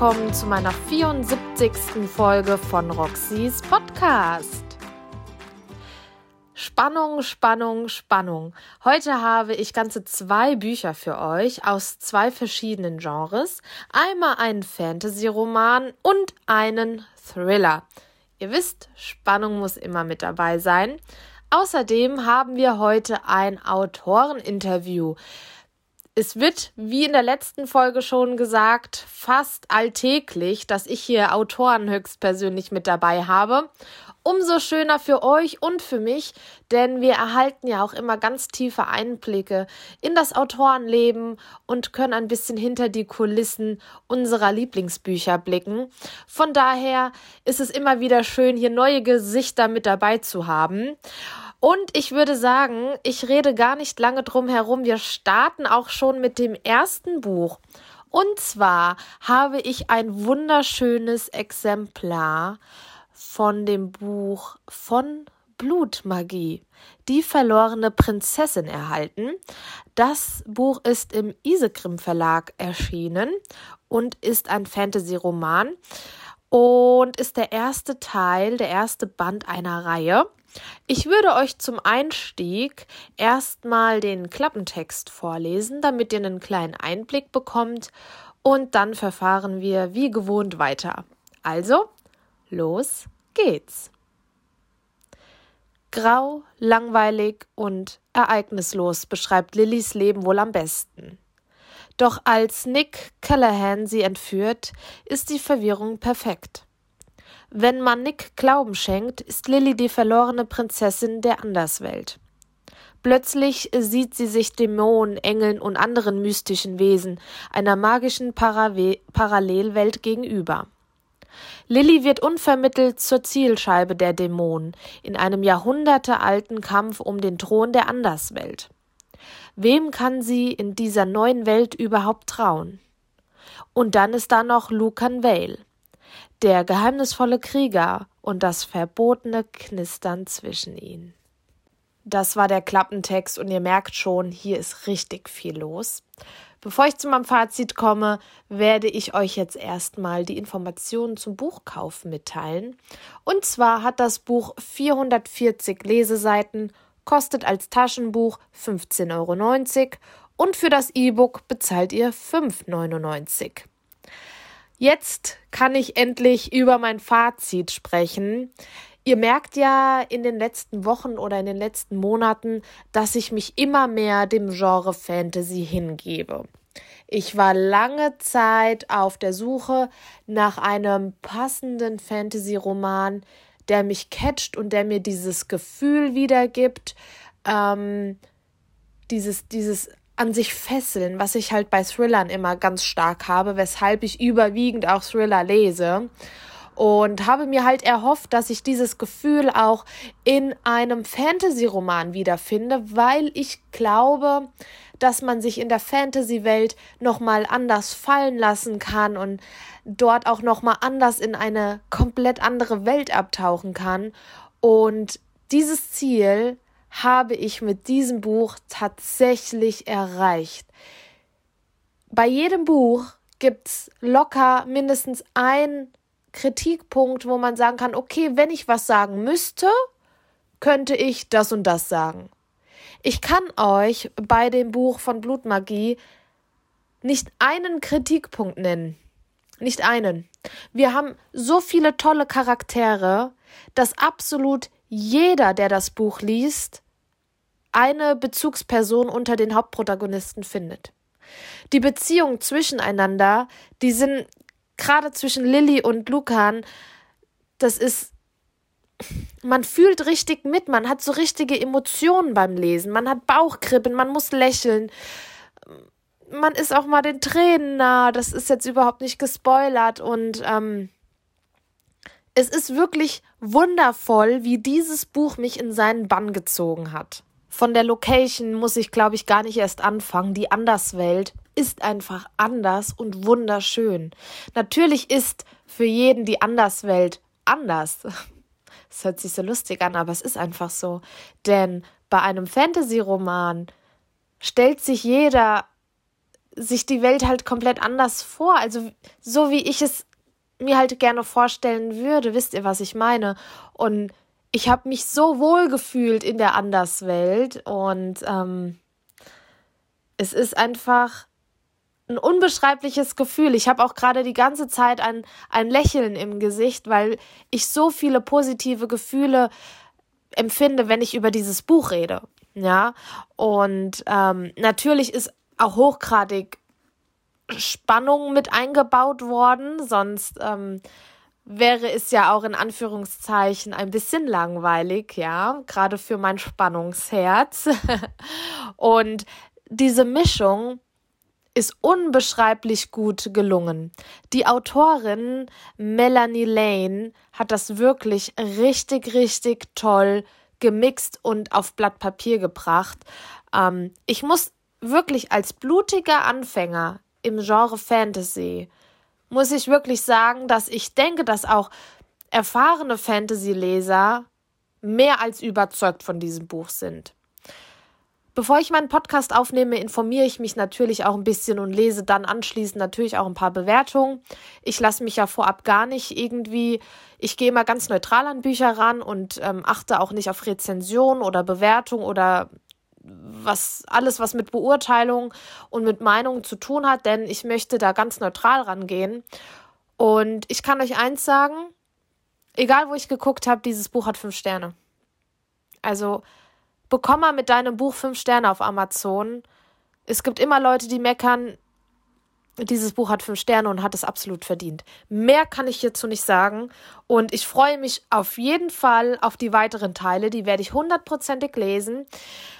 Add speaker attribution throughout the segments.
Speaker 1: willkommen zu meiner 74. Folge von Roxys Podcast. Spannung, Spannung, Spannung. Heute habe ich ganze zwei Bücher für euch aus zwei verschiedenen Genres. Einmal einen Fantasy-Roman und einen Thriller. Ihr wisst, Spannung muss immer mit dabei sein. Außerdem haben wir heute ein Autoreninterview. Es wird, wie in der letzten Folge schon gesagt, fast alltäglich, dass ich hier Autoren höchstpersönlich mit dabei habe. Umso schöner für euch und für mich, denn wir erhalten ja auch immer ganz tiefe Einblicke in das Autorenleben und können ein bisschen hinter die Kulissen unserer Lieblingsbücher blicken. Von daher ist es immer wieder schön, hier neue Gesichter mit dabei zu haben. Und ich würde sagen, ich rede gar nicht lange drum herum. Wir starten auch schon mit dem ersten Buch. Und zwar habe ich ein wunderschönes Exemplar von dem Buch von Blutmagie, die verlorene Prinzessin erhalten. Das Buch ist im Isegrim Verlag erschienen und ist ein Fantasy-Roman und ist der erste Teil, der erste Band einer Reihe. Ich würde euch zum Einstieg erstmal den Klappentext vorlesen, damit ihr einen kleinen Einblick bekommt und dann verfahren wir wie gewohnt weiter. Also, los geht's. Grau, langweilig und ereignislos beschreibt Lillys Leben wohl am besten. Doch als Nick Callahan sie entführt, ist die Verwirrung perfekt. Wenn man Nick Glauben schenkt, ist Lilly die verlorene Prinzessin der Anderswelt. Plötzlich sieht sie sich Dämonen, Engeln und anderen mystischen Wesen einer magischen Parawe Parallelwelt gegenüber. Lilly wird unvermittelt zur Zielscheibe der Dämonen in einem jahrhundertealten Kampf um den Thron der Anderswelt. Wem kann sie in dieser neuen Welt überhaupt trauen? Und dann ist da noch Lucan Vale der geheimnisvolle Krieger und das verbotene Knistern zwischen ihnen. Das war der Klappentext und ihr merkt schon, hier ist richtig viel los. Bevor ich zu meinem Fazit komme, werde ich euch jetzt erstmal die Informationen zum Buchkauf mitteilen. Und zwar hat das Buch 440 Leseseiten, kostet als Taschenbuch 15,90 Euro und für das E-Book bezahlt ihr 5,99 Euro. Jetzt kann ich endlich über mein Fazit sprechen. Ihr merkt ja in den letzten Wochen oder in den letzten Monaten, dass ich mich immer mehr dem Genre Fantasy hingebe. Ich war lange Zeit auf der Suche nach einem passenden Fantasy-Roman, der mich catcht und der mir dieses Gefühl wiedergibt, ähm, dieses, dieses an sich fesseln, was ich halt bei Thrillern immer ganz stark habe, weshalb ich überwiegend auch Thriller lese. Und habe mir halt erhofft, dass ich dieses Gefühl auch in einem Fantasy-Roman wiederfinde, weil ich glaube, dass man sich in der Fantasy-Welt nochmal anders fallen lassen kann und dort auch nochmal anders in eine komplett andere Welt abtauchen kann. Und dieses Ziel habe ich mit diesem Buch tatsächlich erreicht. Bei jedem Buch gibt es locker mindestens einen Kritikpunkt, wo man sagen kann, okay, wenn ich was sagen müsste, könnte ich das und das sagen. Ich kann euch bei dem Buch von Blutmagie nicht einen Kritikpunkt nennen. Nicht einen. Wir haben so viele tolle Charaktere, dass absolut jeder, der das Buch liest, eine Bezugsperson unter den Hauptprotagonisten findet. Die Beziehungen zwischeneinander, die sind gerade zwischen Lilly und Lucan, das ist man fühlt richtig mit, man hat so richtige Emotionen beim Lesen, man hat Bauchkribbeln, man muss lächeln. Man ist auch mal den Tränen nah, das ist jetzt überhaupt nicht gespoilert und ähm, es ist wirklich wundervoll, wie dieses Buch mich in seinen Bann gezogen hat. Von der Location muss ich, glaube ich, gar nicht erst anfangen. Die Anderswelt ist einfach anders und wunderschön. Natürlich ist für jeden die Anderswelt anders. Es hört sich so lustig an, aber es ist einfach so. Denn bei einem Fantasy-Roman stellt sich jeder sich die Welt halt komplett anders vor. Also so wie ich es mir halt gerne vorstellen würde, wisst ihr, was ich meine? Und ich habe mich so wohl gefühlt in der Anderswelt und ähm, es ist einfach ein unbeschreibliches Gefühl. Ich habe auch gerade die ganze Zeit ein, ein Lächeln im Gesicht, weil ich so viele positive Gefühle empfinde, wenn ich über dieses Buch rede. Ja, und ähm, natürlich ist auch hochgradig Spannung mit eingebaut worden, sonst ähm, wäre es ja auch in Anführungszeichen ein bisschen langweilig, ja, gerade für mein Spannungsherz. und diese Mischung ist unbeschreiblich gut gelungen. Die Autorin Melanie Lane hat das wirklich richtig, richtig toll gemixt und auf Blatt Papier gebracht. Ähm, ich muss wirklich als blutiger Anfänger im Genre Fantasy, muss ich wirklich sagen, dass ich denke, dass auch erfahrene Fantasy-Leser mehr als überzeugt von diesem Buch sind. Bevor ich meinen Podcast aufnehme, informiere ich mich natürlich auch ein bisschen und lese dann anschließend natürlich auch ein paar Bewertungen. Ich lasse mich ja vorab gar nicht irgendwie, ich gehe immer ganz neutral an Bücher ran und ähm, achte auch nicht auf Rezension oder Bewertung oder was alles, was mit Beurteilung und mit Meinung zu tun hat, denn ich möchte da ganz neutral rangehen. Und ich kann euch eins sagen, egal wo ich geguckt habe, dieses Buch hat fünf Sterne. Also bekomm mal mit deinem Buch fünf Sterne auf Amazon. Es gibt immer Leute, die meckern, dieses Buch hat fünf Sterne und hat es absolut verdient. Mehr kann ich hierzu nicht sagen. Und ich freue mich auf jeden Fall auf die weiteren Teile. Die werde ich hundertprozentig lesen.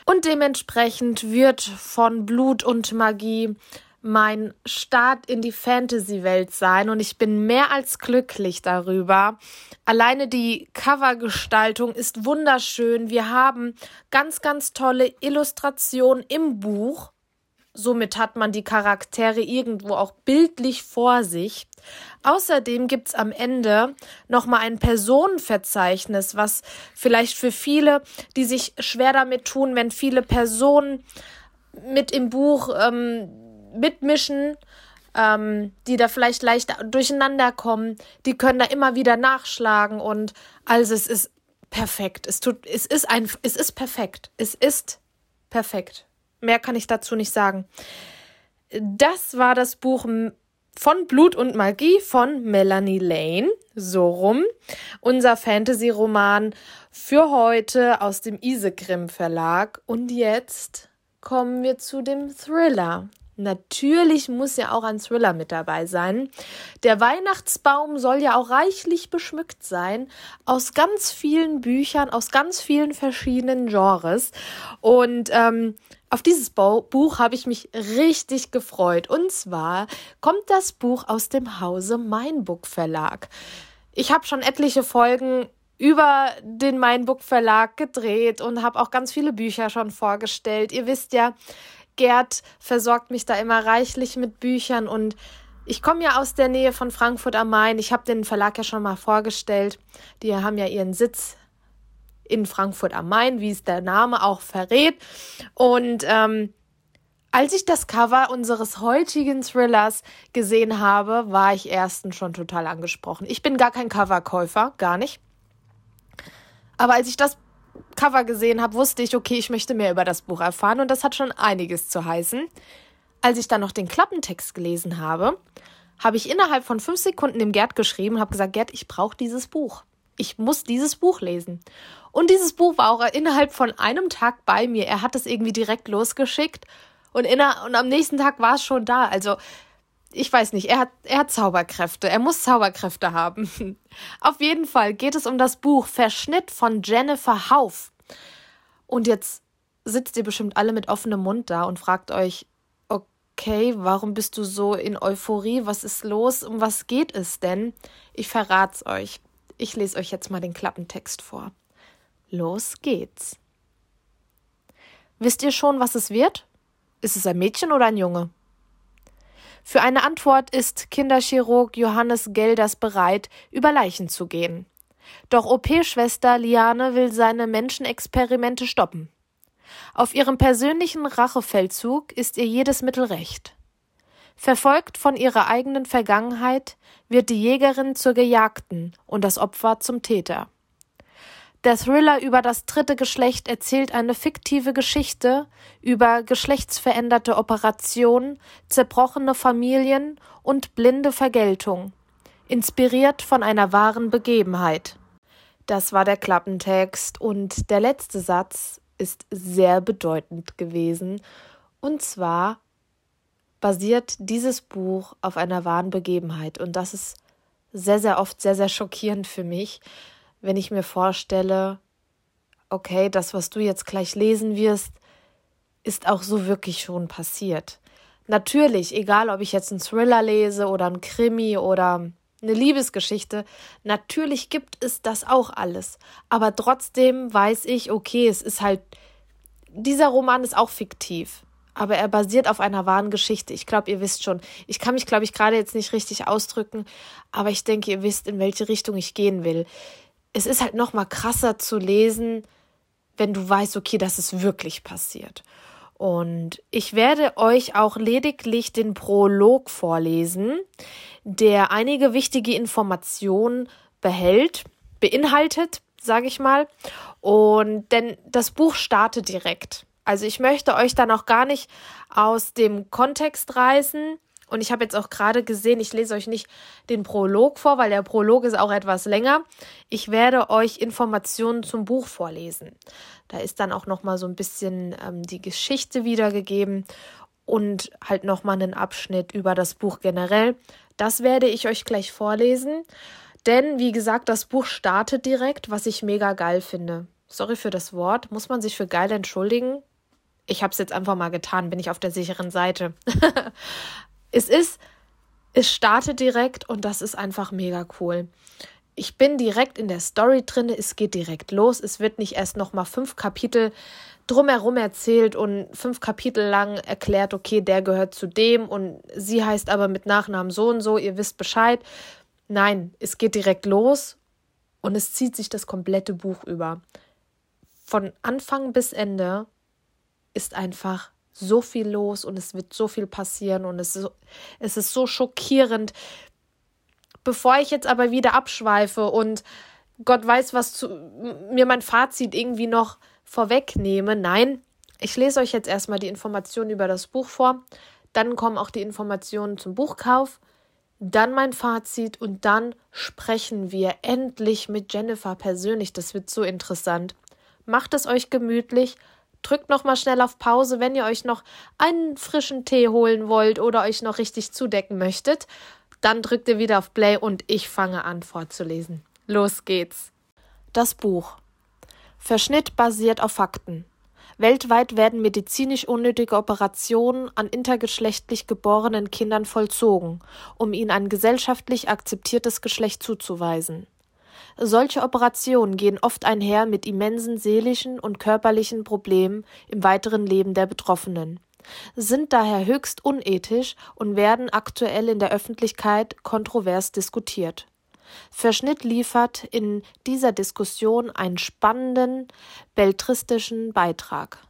Speaker 1: Und dementsprechend wird von Blut und Magie mein Start in die Fantasy-Welt sein und ich bin mehr als glücklich darüber. Alleine die Covergestaltung ist wunderschön. Wir haben ganz, ganz tolle Illustrationen im Buch. Somit hat man die Charaktere irgendwo auch bildlich vor sich. Außerdem gibt's am Ende nochmal ein Personenverzeichnis, was vielleicht für viele, die sich schwer damit tun, wenn viele Personen mit im Buch ähm, mitmischen, ähm, die da vielleicht leicht durcheinander kommen, die können da immer wieder nachschlagen und also es ist perfekt. Es tut, es ist ein, es ist perfekt. Es ist perfekt. Mehr kann ich dazu nicht sagen. Das war das Buch von Blut und Magie von Melanie Lane. So rum. Unser Fantasy-Roman für heute aus dem Isegrim Verlag. Und jetzt kommen wir zu dem Thriller. Natürlich muss ja auch ein Thriller mit dabei sein. Der Weihnachtsbaum soll ja auch reichlich beschmückt sein aus ganz vielen Büchern, aus ganz vielen verschiedenen Genres. Und ähm, auf dieses Buch habe ich mich richtig gefreut. Und zwar kommt das Buch aus dem Hause Meinbook Verlag. Ich habe schon etliche Folgen über den Meinbook Verlag gedreht und habe auch ganz viele Bücher schon vorgestellt. Ihr wisst ja, Gerd versorgt mich da immer reichlich mit Büchern und ich komme ja aus der Nähe von Frankfurt am Main. Ich habe den Verlag ja schon mal vorgestellt. Die haben ja ihren Sitz in Frankfurt am Main, wie es der Name auch verrät. Und ähm, als ich das Cover unseres heutigen Thrillers gesehen habe, war ich erstens schon total angesprochen. Ich bin gar kein Coverkäufer, gar nicht. Aber als ich das Cover gesehen habe, wusste ich, okay, ich möchte mehr über das Buch erfahren und das hat schon einiges zu heißen. Als ich dann noch den Klappentext gelesen habe, habe ich innerhalb von fünf Sekunden dem Gerd geschrieben und habe gesagt, Gerd, ich brauche dieses Buch. Ich muss dieses Buch lesen. Und dieses Buch war auch innerhalb von einem Tag bei mir. Er hat es irgendwie direkt losgeschickt und, inner und am nächsten Tag war es schon da. Also ich weiß nicht, er hat, er hat Zauberkräfte. Er muss Zauberkräfte haben. Auf jeden Fall geht es um das Buch Verschnitt von Jennifer Hauf. Und jetzt sitzt ihr bestimmt alle mit offenem Mund da und fragt euch, okay, warum bist du so in Euphorie? Was ist los? Um was geht es denn? Ich verrat's euch. Ich lese euch jetzt mal den Klappentext vor. Los geht's. Wisst ihr schon, was es wird? Ist es ein Mädchen oder ein Junge? Für eine Antwort ist Kinderchirurg Johannes Gelders bereit, über Leichen zu gehen. Doch OP-Schwester Liane will seine Menschenexperimente stoppen. Auf ihrem persönlichen Rachefeldzug ist ihr jedes Mittel recht. Verfolgt von ihrer eigenen Vergangenheit wird die Jägerin zur Gejagten und das Opfer zum Täter. Der Thriller über das dritte Geschlecht erzählt eine fiktive Geschichte über geschlechtsveränderte Operationen, zerbrochene Familien und blinde Vergeltung, inspiriert von einer wahren Begebenheit. Das war der Klappentext und der letzte Satz ist sehr bedeutend gewesen. Und zwar basiert dieses Buch auf einer wahren Begebenheit und das ist sehr, sehr oft sehr, sehr schockierend für mich, wenn ich mir vorstelle, okay, das, was du jetzt gleich lesen wirst, ist auch so wirklich schon passiert. Natürlich, egal ob ich jetzt einen Thriller lese oder einen Krimi oder eine Liebesgeschichte, natürlich gibt es das auch alles. Aber trotzdem weiß ich, okay, es ist halt, dieser Roman ist auch fiktiv. Aber er basiert auf einer wahren Geschichte. Ich glaube, ihr wisst schon. Ich kann mich, glaube ich, gerade jetzt nicht richtig ausdrücken, aber ich denke, ihr wisst, in welche Richtung ich gehen will es ist halt noch mal krasser zu lesen, wenn du weißt, okay, das ist wirklich passiert. Und ich werde euch auch lediglich den Prolog vorlesen, der einige wichtige Informationen behält, beinhaltet, sage ich mal. Und denn das Buch startet direkt. Also ich möchte euch dann auch gar nicht aus dem Kontext reißen. Und ich habe jetzt auch gerade gesehen, ich lese euch nicht den Prolog vor, weil der Prolog ist auch etwas länger. Ich werde euch Informationen zum Buch vorlesen. Da ist dann auch noch mal so ein bisschen ähm, die Geschichte wiedergegeben und halt noch mal einen Abschnitt über das Buch generell. Das werde ich euch gleich vorlesen, denn wie gesagt, das Buch startet direkt, was ich mega geil finde. Sorry für das Wort, muss man sich für geil entschuldigen? Ich habe es jetzt einfach mal getan, bin ich auf der sicheren Seite. es ist, es startet direkt und das ist einfach mega cool. Ich bin direkt in der Story drin, es geht direkt los. Es wird nicht erst nochmal fünf Kapitel drumherum erzählt und fünf Kapitel lang erklärt, okay, der gehört zu dem und sie heißt aber mit Nachnamen so und so, ihr wisst Bescheid. Nein, es geht direkt los und es zieht sich das komplette Buch über. Von Anfang bis Ende ist einfach so viel los und es wird so viel passieren und es ist, es ist so schockierend. Bevor ich jetzt aber wieder abschweife und Gott weiß, was zu, mir mein Fazit irgendwie noch vorwegnehme, nein, ich lese euch jetzt erstmal die Informationen über das Buch vor, dann kommen auch die Informationen zum Buchkauf, dann mein Fazit und dann sprechen wir endlich mit Jennifer persönlich. Das wird so interessant. Macht es euch gemütlich, drückt noch mal schnell auf Pause, wenn ihr euch noch einen frischen Tee holen wollt oder euch noch richtig zudecken möchtet. Dann drückt ihr wieder auf Play und ich fange an vorzulesen. Los geht's. Das Buch. Verschnitt basiert auf Fakten. Weltweit werden medizinisch unnötige Operationen an intergeschlechtlich geborenen Kindern vollzogen, um ihnen ein gesellschaftlich akzeptiertes Geschlecht zuzuweisen. Solche Operationen gehen oft einher mit immensen seelischen und körperlichen Problemen im weiteren Leben der Betroffenen, sind daher höchst unethisch und werden aktuell in der Öffentlichkeit kontrovers diskutiert. Verschnitt liefert in dieser Diskussion einen spannenden, beltristischen Beitrag.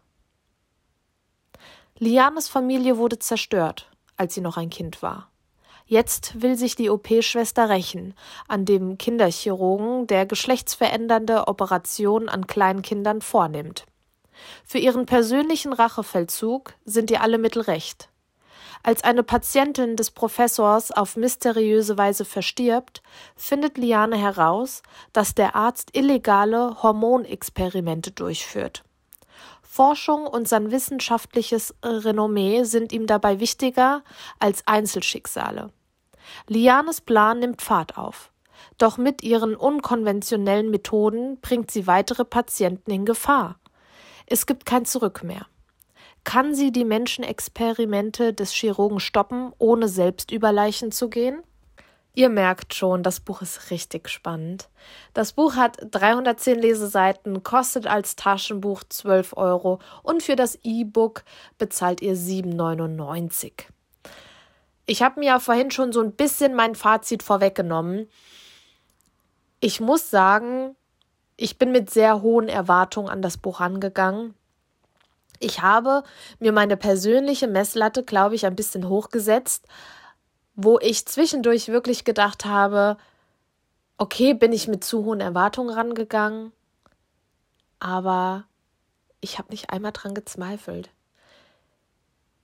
Speaker 1: Lianes Familie wurde zerstört, als sie noch ein Kind war. Jetzt will sich die OP-Schwester rächen an dem Kinderchirurgen, der geschlechtsverändernde Operationen an Kleinkindern vornimmt. Für ihren persönlichen Rachefeldzug sind ihr alle Mittel recht. Als eine Patientin des Professors auf mysteriöse Weise verstirbt, findet Liane heraus, dass der Arzt illegale Hormonexperimente durchführt. Forschung und sein wissenschaftliches Renommee sind ihm dabei wichtiger als Einzelschicksale. Lianes Plan nimmt Fahrt auf. Doch mit ihren unkonventionellen Methoden bringt sie weitere Patienten in Gefahr. Es gibt kein Zurück mehr. Kann sie die Menschenexperimente des Chirurgen stoppen, ohne selbst über Leichen zu gehen? Ihr merkt schon, das Buch ist richtig spannend. Das Buch hat 310 Leseseiten, kostet als Taschenbuch 12 Euro und für das E-Book bezahlt ihr 7,99. Ich habe mir ja vorhin schon so ein bisschen mein Fazit vorweggenommen. Ich muss sagen, ich bin mit sehr hohen Erwartungen an das Buch angegangen. Ich habe mir meine persönliche Messlatte, glaube ich, ein bisschen hochgesetzt, wo ich zwischendurch wirklich gedacht habe, okay, bin ich mit zu hohen Erwartungen rangegangen, aber ich habe nicht einmal dran gezweifelt.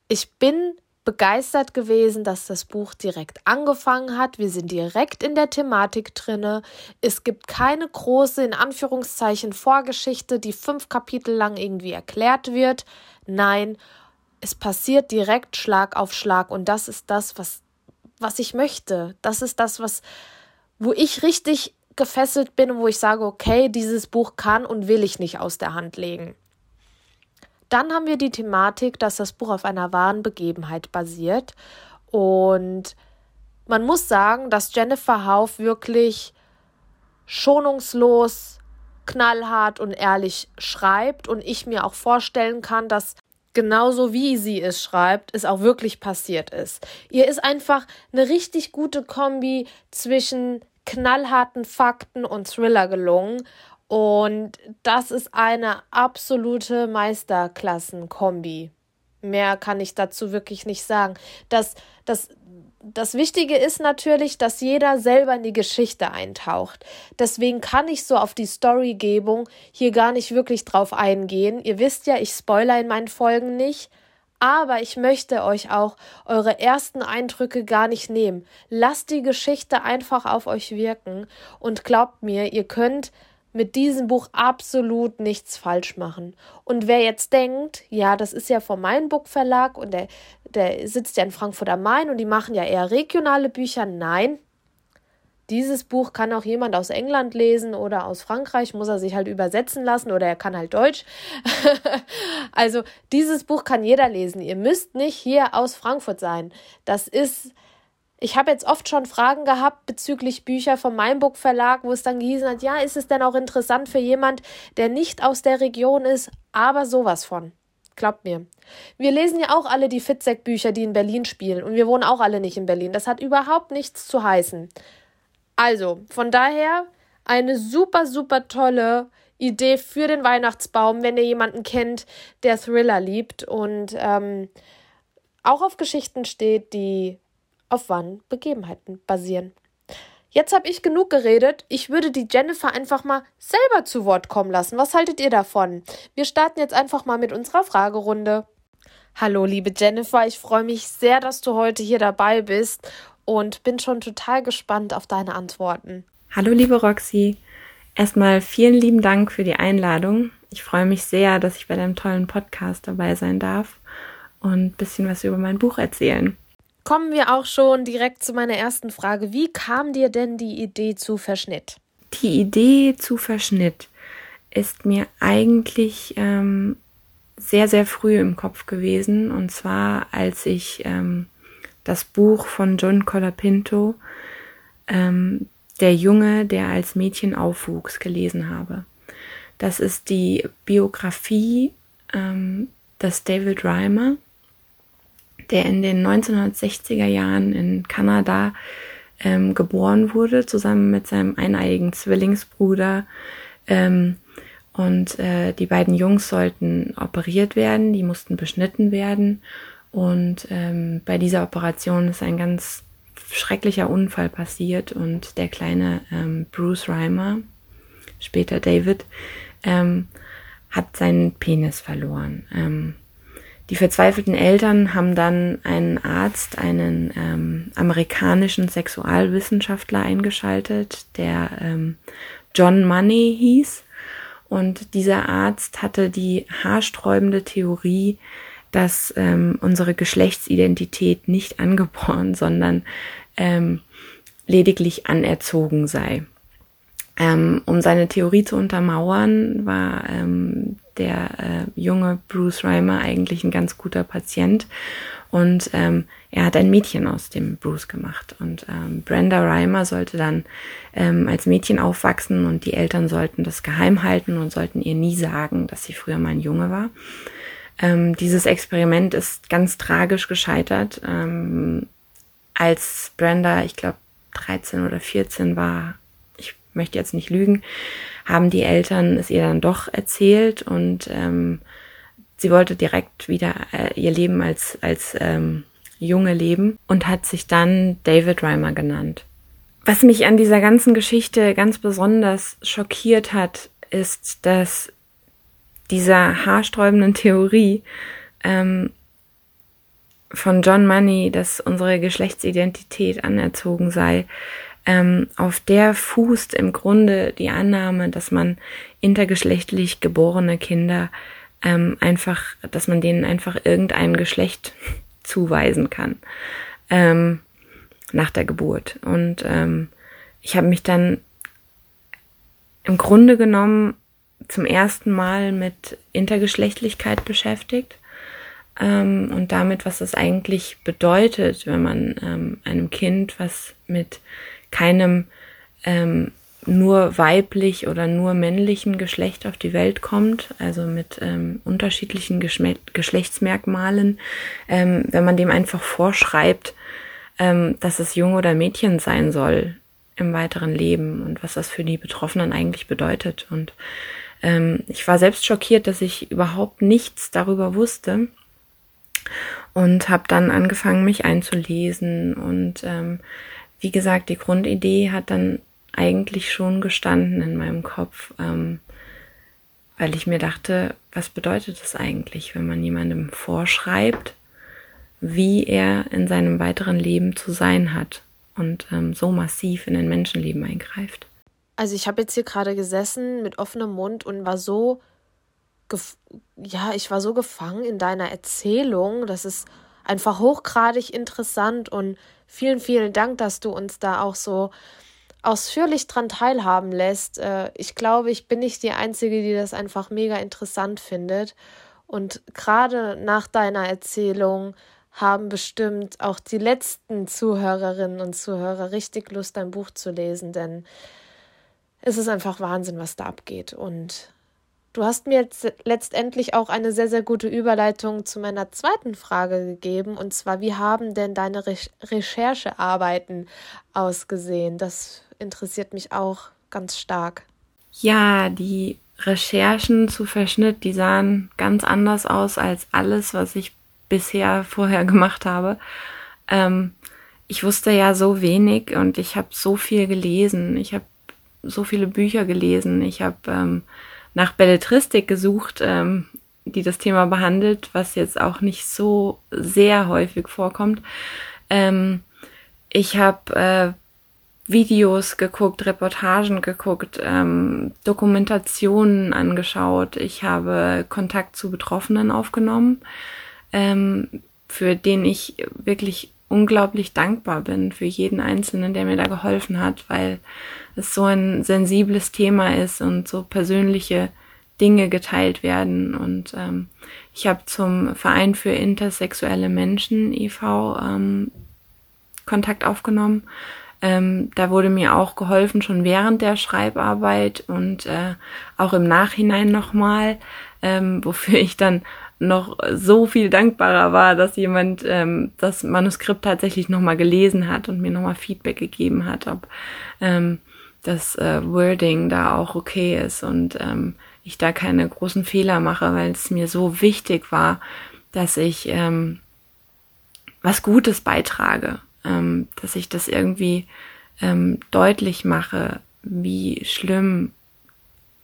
Speaker 1: Ich bin begeistert gewesen, dass das Buch direkt angefangen hat. Wir sind direkt in der Thematik drinne. Es gibt keine große, in Anführungszeichen, Vorgeschichte, die fünf Kapitel lang irgendwie erklärt wird. Nein, es passiert direkt Schlag auf Schlag und das ist das, was, was ich möchte. Das ist das, was, wo ich richtig gefesselt bin und wo ich sage, okay, dieses Buch kann und will ich nicht aus der Hand legen. Dann haben wir die Thematik, dass das Buch auf einer wahren Begebenheit basiert. Und man muss sagen, dass Jennifer Hauf wirklich schonungslos, knallhart und ehrlich schreibt und ich mir auch vorstellen kann, dass genauso wie sie es schreibt, es auch wirklich passiert ist. Ihr ist einfach eine richtig gute Kombi zwischen knallharten Fakten und Thriller gelungen und das ist eine absolute Meisterklassenkombi. Mehr kann ich dazu wirklich nicht sagen. Das, das, das Wichtige ist natürlich, dass jeder selber in die Geschichte eintaucht. Deswegen kann ich so auf die Storygebung hier gar nicht wirklich drauf eingehen. Ihr wisst ja, ich spoiler in meinen Folgen nicht. Aber ich möchte euch auch eure ersten Eindrücke gar nicht nehmen. Lasst die Geschichte einfach auf euch wirken und glaubt mir, ihr könnt mit diesem Buch absolut nichts falsch machen. Und wer jetzt denkt, ja, das ist ja vom Mainbook Verlag und der, der sitzt ja in Frankfurt am Main und die machen ja eher regionale Bücher, nein. Dieses Buch kann auch jemand aus England lesen oder aus Frankreich, muss er sich halt übersetzen lassen oder er kann halt Deutsch. also dieses Buch kann jeder lesen. Ihr müsst nicht hier aus Frankfurt sein. Das ist ich habe jetzt oft schon Fragen gehabt bezüglich Bücher vom Mainburg Verlag, wo es dann gehießen hat, ja, ist es denn auch interessant für jemand, der nicht aus der Region ist, aber sowas von. Glaubt mir. Wir lesen ja auch alle die Fitzek-Bücher, die in Berlin spielen. Und wir wohnen auch alle nicht in Berlin. Das hat überhaupt nichts zu heißen. Also, von daher eine super, super tolle Idee für den Weihnachtsbaum, wenn ihr jemanden kennt, der Thriller liebt und ähm, auch auf Geschichten steht, die auf wahren Begebenheiten basieren. Jetzt habe ich genug geredet. Ich würde die Jennifer einfach mal selber zu Wort kommen lassen. Was haltet ihr davon? Wir starten jetzt einfach mal mit unserer Fragerunde. Hallo, liebe Jennifer, ich freue mich sehr, dass du heute hier dabei bist und bin schon total gespannt auf deine Antworten.
Speaker 2: Hallo, liebe Roxy. Erstmal vielen lieben Dank für die Einladung. Ich freue mich sehr, dass ich bei deinem tollen Podcast dabei sein darf und ein bisschen was über mein Buch erzählen
Speaker 1: kommen wir auch schon direkt zu meiner ersten Frage. Wie kam dir denn die Idee zu Verschnitt?
Speaker 2: Die Idee zu Verschnitt ist mir eigentlich ähm, sehr, sehr früh im Kopf gewesen. Und zwar, als ich ähm, das Buch von John Colapinto, ähm, Der Junge, der als Mädchen aufwuchs, gelesen habe. Das ist die Biografie ähm, des David Reimer der in den 1960er Jahren in Kanada ähm, geboren wurde, zusammen mit seinem eineiigen Zwillingsbruder. Ähm, und äh, die beiden Jungs sollten operiert werden, die mussten beschnitten werden. Und ähm, bei dieser Operation ist ein ganz schrecklicher Unfall passiert und der kleine ähm, Bruce Reimer, später David, ähm, hat seinen Penis verloren. Ähm, die verzweifelten Eltern haben dann einen Arzt, einen ähm, amerikanischen Sexualwissenschaftler eingeschaltet, der ähm, John Money hieß. Und dieser Arzt hatte die haarsträubende Theorie, dass ähm, unsere Geschlechtsidentität nicht angeboren, sondern ähm, lediglich anerzogen sei. Ähm, um seine Theorie zu untermauern, war ähm, der äh, junge Bruce Reimer eigentlich ein ganz guter Patient und ähm, er hat ein Mädchen aus dem Bruce gemacht und ähm, Brenda Reimer sollte dann ähm, als Mädchen aufwachsen und die Eltern sollten das geheim halten und sollten ihr nie sagen, dass sie früher mal ein Junge war. Ähm, dieses Experiment ist ganz tragisch gescheitert. Ähm, als Brenda, ich glaube, 13 oder 14 war, möchte jetzt nicht lügen, haben die Eltern es ihr dann doch erzählt und ähm, sie wollte direkt wieder äh, ihr Leben als, als ähm, Junge leben und hat sich dann David Reimer genannt. Was mich an dieser ganzen Geschichte ganz besonders schockiert hat, ist, dass dieser haarsträubenden Theorie ähm, von John Money, dass unsere Geschlechtsidentität anerzogen sei, ähm, auf der fußt im Grunde die Annahme, dass man intergeschlechtlich geborene Kinder ähm, einfach, dass man denen einfach irgendein Geschlecht zuweisen kann ähm, nach der Geburt. Und ähm, ich habe mich dann im Grunde genommen zum ersten Mal mit Intergeschlechtlichkeit beschäftigt ähm, und damit, was das eigentlich bedeutet, wenn man ähm, einem Kind, was mit keinem ähm, nur weiblich oder nur männlichen Geschlecht auf die Welt kommt, also mit ähm, unterschiedlichen Geschme Geschlechtsmerkmalen, ähm, wenn man dem einfach vorschreibt, ähm, dass es Junge oder Mädchen sein soll im weiteren Leben und was das für die Betroffenen eigentlich bedeutet. Und ähm, ich war selbst schockiert, dass ich überhaupt nichts darüber wusste und habe dann angefangen, mich einzulesen. Und ähm, wie gesagt, die Grundidee hat dann eigentlich schon gestanden in meinem Kopf, ähm, weil ich mir dachte, was bedeutet das eigentlich, wenn man jemandem vorschreibt, wie er in seinem weiteren Leben zu sein hat und ähm, so massiv in ein Menschenleben eingreift.
Speaker 1: Also ich habe jetzt hier gerade gesessen mit offenem Mund und war so, ja, ich war so gefangen in deiner Erzählung. Das ist einfach hochgradig interessant und vielen, vielen Dank, dass du uns da auch so ausführlich dran teilhaben lässt. Äh, ich glaube, ich bin nicht die Einzige, die das einfach mega interessant findet. Und gerade nach deiner Erzählung haben bestimmt auch die letzten Zuhörerinnen und Zuhörer richtig Lust, dein Buch zu lesen, denn es ist einfach Wahnsinn, was da abgeht. Und du hast mir jetzt letztendlich auch eine sehr, sehr gute Überleitung zu meiner zweiten Frage gegeben, und zwar, wie haben denn deine Re Recherchearbeiten ausgesehen? Das interessiert mich auch ganz stark.
Speaker 2: Ja, die Recherchen zu Verschnitt, die sahen ganz anders aus als alles, was ich bisher vorher gemacht habe. Ähm, ich wusste ja so wenig und ich habe so viel gelesen. Ich habe so viele Bücher gelesen. Ich habe ähm, nach Belletristik gesucht, ähm, die das Thema behandelt, was jetzt auch nicht so sehr häufig vorkommt. Ähm, ich habe äh, Videos geguckt, Reportagen geguckt, ähm, Dokumentationen angeschaut. Ich habe Kontakt zu Betroffenen aufgenommen, ähm, für den ich wirklich unglaublich dankbar bin für jeden Einzelnen, der mir da geholfen hat, weil es so ein sensibles Thema ist und so persönliche Dinge geteilt werden. Und ähm, ich habe zum Verein für intersexuelle Menschen e.V. Ähm, Kontakt aufgenommen ähm, da wurde mir auch geholfen, schon während der Schreibarbeit und äh, auch im Nachhinein nochmal, ähm, wofür ich dann noch so viel dankbarer war, dass jemand ähm, das Manuskript tatsächlich nochmal gelesen hat und mir nochmal Feedback gegeben hat, ob ähm, das äh, Wording da auch okay ist und ähm, ich da keine großen Fehler mache, weil es mir so wichtig war, dass ich ähm, was Gutes beitrage ähm, dass ich das irgendwie ähm, deutlich mache, wie schlimm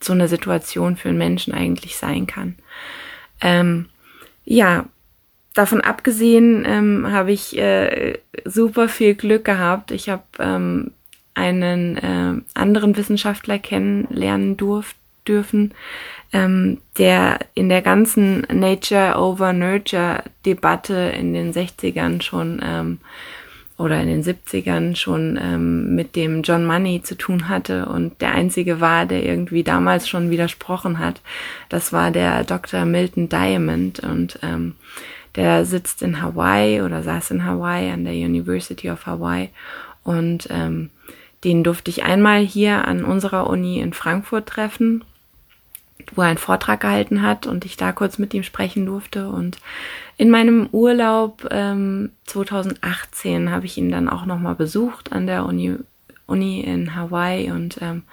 Speaker 2: so eine Situation für einen Menschen eigentlich sein kann. Ähm, ja, davon abgesehen ähm, habe ich äh, super viel Glück gehabt. Ich habe ähm, einen äh, anderen Wissenschaftler kennenlernen durf dürfen, ähm, der in der ganzen Nature over Nurture Debatte in den 60ern schon ähm, oder in den 70ern schon ähm, mit dem John Money zu tun hatte und der einzige war, der irgendwie damals schon widersprochen hat. Das war der Dr. Milton Diamond und ähm, der sitzt in Hawaii oder saß in Hawaii an der University of Hawaii und ähm, den durfte ich einmal hier an unserer Uni in Frankfurt treffen wo er einen Vortrag gehalten hat und ich da kurz mit ihm sprechen durfte. Und in meinem Urlaub ähm, 2018 habe ich ihn dann auch nochmal besucht an der Uni, Uni in Hawaii und ähm,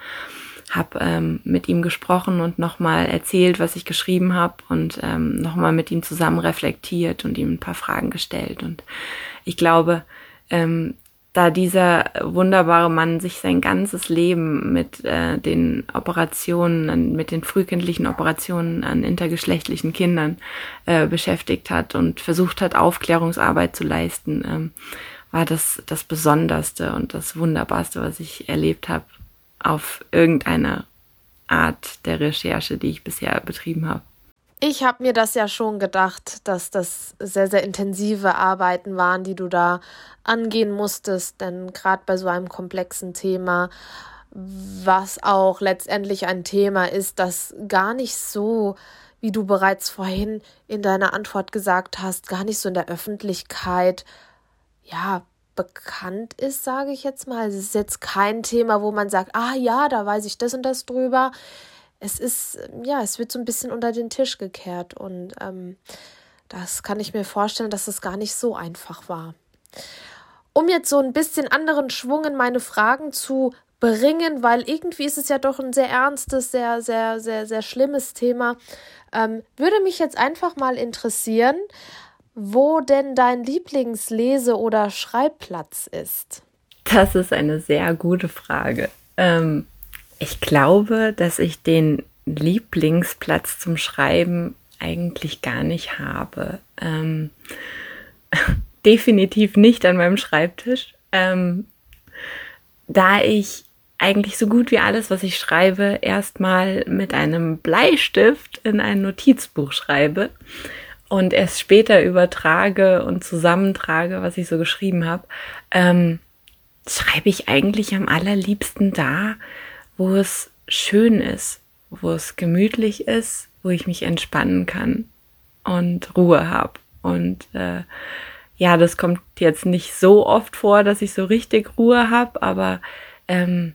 Speaker 2: habe ähm, mit ihm gesprochen und nochmal erzählt, was ich geschrieben habe und ähm, nochmal mit ihm zusammen reflektiert und ihm ein paar Fragen gestellt. Und ich glaube, ähm, da dieser wunderbare Mann sich sein ganzes Leben mit äh, den Operationen, mit den frühkindlichen Operationen an intergeschlechtlichen Kindern äh, beschäftigt hat und versucht hat, Aufklärungsarbeit zu leisten, ähm, war das das Besonderste und das Wunderbarste, was ich erlebt habe auf irgendeine Art der Recherche, die ich bisher betrieben habe.
Speaker 1: Ich habe mir das ja schon gedacht, dass das sehr, sehr intensive Arbeiten waren, die du da angehen musstest, denn gerade bei so einem komplexen Thema, was auch letztendlich ein Thema ist, das gar nicht so, wie du bereits vorhin in deiner Antwort gesagt hast, gar nicht so in der Öffentlichkeit, ja, bekannt ist, sage ich jetzt mal. Es ist jetzt kein Thema, wo man sagt, ah ja, da weiß ich das und das drüber es ist, ja, es wird so ein bisschen unter den Tisch gekehrt und ähm, das kann ich mir vorstellen, dass es gar nicht so einfach war. Um jetzt so ein bisschen anderen Schwung in meine Fragen zu bringen, weil irgendwie ist es ja doch ein sehr ernstes, sehr, sehr, sehr, sehr schlimmes Thema, ähm, würde mich jetzt einfach mal interessieren, wo denn dein Lieblingslese- oder Schreibplatz ist.
Speaker 2: Das ist eine sehr gute Frage. Ähm, ich glaube, dass ich den Lieblingsplatz zum Schreiben eigentlich gar nicht habe. Ähm, definitiv nicht an meinem Schreibtisch. Ähm, da ich eigentlich so gut wie alles, was ich schreibe, erstmal mit einem Bleistift in ein Notizbuch schreibe und erst später übertrage und zusammentrage, was ich so geschrieben habe, ähm, schreibe ich eigentlich am allerliebsten da, wo es schön ist, wo es gemütlich ist, wo ich mich entspannen kann und Ruhe habe. Und äh, ja, das kommt jetzt nicht so oft vor, dass ich so richtig Ruhe habe, aber ähm,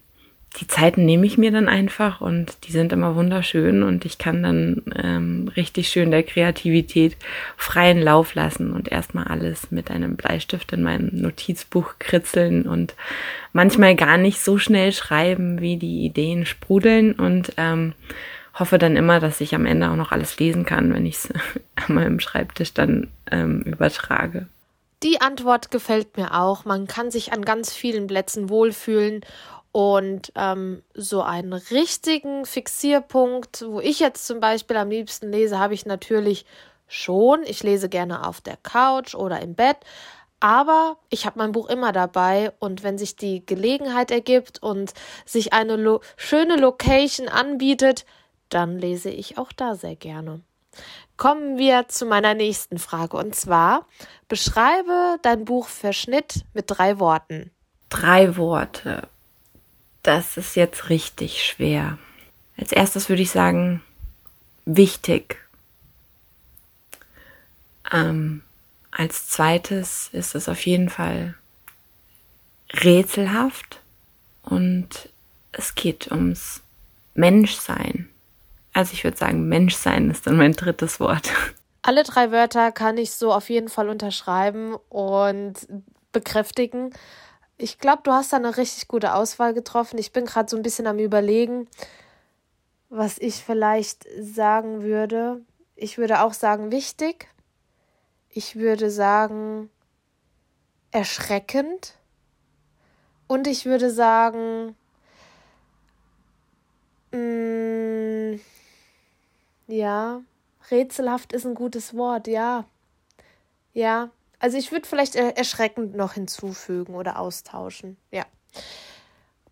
Speaker 2: die Zeiten nehme ich mir dann einfach und die sind immer wunderschön und ich kann dann ähm, richtig schön der Kreativität freien Lauf lassen und erstmal alles mit einem Bleistift in mein Notizbuch kritzeln und manchmal gar nicht so schnell schreiben, wie die Ideen sprudeln und ähm, hoffe dann immer, dass ich am Ende auch noch alles lesen kann, wenn ich es an meinem Schreibtisch dann ähm, übertrage.
Speaker 1: Die Antwort gefällt mir auch. Man kann sich an ganz vielen Plätzen wohlfühlen und ähm, so einen richtigen Fixierpunkt, wo ich jetzt zum Beispiel am liebsten lese, habe ich natürlich schon. Ich lese gerne auf der Couch oder im Bett. Aber ich habe mein Buch immer dabei und wenn sich die Gelegenheit ergibt und sich eine lo schöne Location anbietet, dann lese ich auch da sehr gerne. Kommen wir zu meiner nächsten Frage und zwar beschreibe dein Buch Verschnitt mit drei Worten.
Speaker 2: Drei Worte das ist jetzt richtig schwer. Als erstes würde ich sagen, wichtig. Ähm, als zweites ist es auf jeden Fall rätselhaft und es geht ums Menschsein. Also ich würde sagen, Menschsein ist dann mein drittes Wort.
Speaker 1: Alle drei Wörter kann ich so auf jeden Fall unterschreiben und bekräftigen. Ich glaube, du hast da eine richtig gute Auswahl getroffen. Ich bin gerade so ein bisschen am Überlegen, was ich vielleicht sagen würde. Ich würde auch sagen, wichtig. Ich würde sagen, erschreckend. Und ich würde sagen, mh, mm, ja, rätselhaft ist ein gutes Wort, ja. Ja, also ich würde vielleicht erschreckend noch hinzufügen oder austauschen. Ja.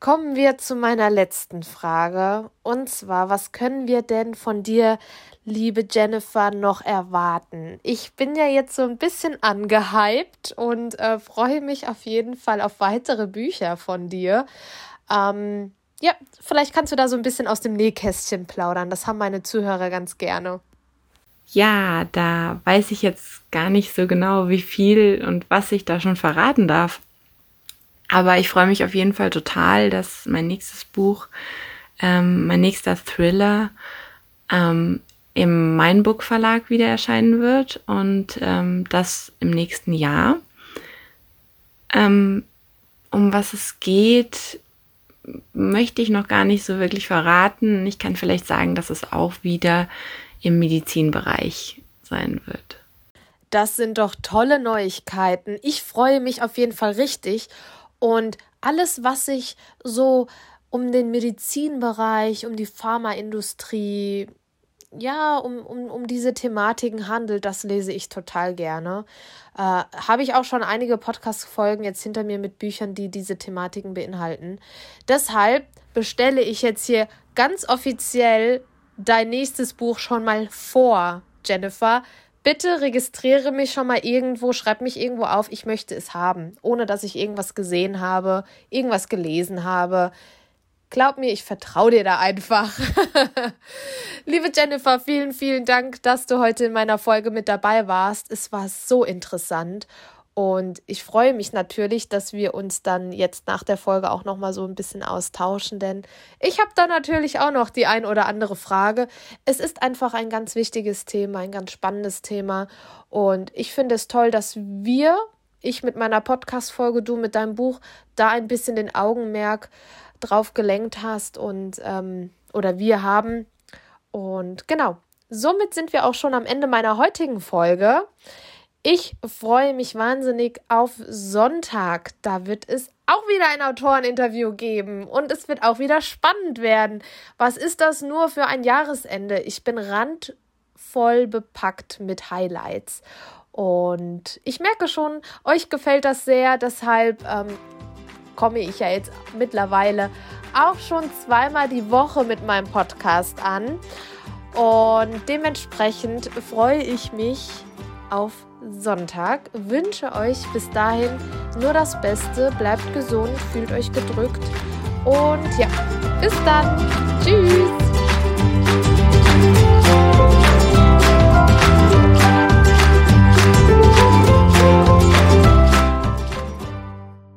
Speaker 1: Kommen wir zu meiner letzten Frage. Und zwar, was können wir denn von dir, liebe Jennifer, noch erwarten? Ich bin ja jetzt so ein bisschen angehypt und äh, freue mich auf jeden Fall auf weitere Bücher von dir. Ähm, ja, vielleicht kannst du da so ein bisschen aus dem Nähkästchen plaudern. Das haben meine Zuhörer ganz gerne.
Speaker 2: Ja, da weiß ich jetzt gar nicht so genau, wie viel und was ich da schon verraten darf. Aber ich freue mich auf jeden Fall total, dass mein nächstes Buch, ähm, mein nächster Thriller ähm, im Mainbook Verlag wieder erscheinen wird und ähm, das im nächsten Jahr. Ähm, um was es geht, möchte ich noch gar nicht so wirklich verraten. Ich kann vielleicht sagen, dass es auch wieder im Medizinbereich sein wird.
Speaker 1: Das sind doch tolle Neuigkeiten. Ich freue mich auf jeden Fall richtig. Und alles, was sich so um den Medizinbereich, um die Pharmaindustrie, ja, um, um, um diese Thematiken handelt, das lese ich total gerne. Äh, Habe ich auch schon einige Podcast-Folgen jetzt hinter mir mit Büchern, die diese Thematiken beinhalten. Deshalb bestelle ich jetzt hier ganz offiziell dein nächstes Buch schon mal vor, Jennifer bitte registriere mich schon mal irgendwo, schreib mich irgendwo auf, ich möchte es haben, ohne dass ich irgendwas gesehen habe, irgendwas gelesen habe. Glaub mir, ich vertraue dir da einfach. Liebe Jennifer, vielen, vielen Dank, dass du heute in meiner Folge mit dabei warst. Es war so interessant und ich freue mich natürlich, dass wir uns dann jetzt nach der Folge auch noch mal so ein bisschen austauschen, denn ich habe da natürlich auch noch die ein oder andere Frage. Es ist einfach ein ganz wichtiges Thema, ein ganz spannendes Thema und ich finde es toll, dass wir, ich mit meiner Podcast Folge, du mit deinem Buch, da ein bisschen den Augenmerk drauf gelenkt hast und ähm, oder wir haben und genau. Somit sind wir auch schon am Ende meiner heutigen Folge. Ich freue mich wahnsinnig auf Sonntag. Da wird es auch wieder ein Autoreninterview geben und es wird auch wieder spannend werden. Was ist das nur für ein Jahresende? Ich bin randvoll bepackt mit Highlights. Und ich merke schon, euch gefällt das sehr. Deshalb ähm, komme ich ja jetzt mittlerweile auch schon zweimal die Woche mit meinem Podcast an. Und dementsprechend freue ich mich auf Sonntag. Wünsche euch bis dahin nur das Beste. Bleibt gesund, fühlt euch gedrückt. Und ja, bis dann. Tschüss.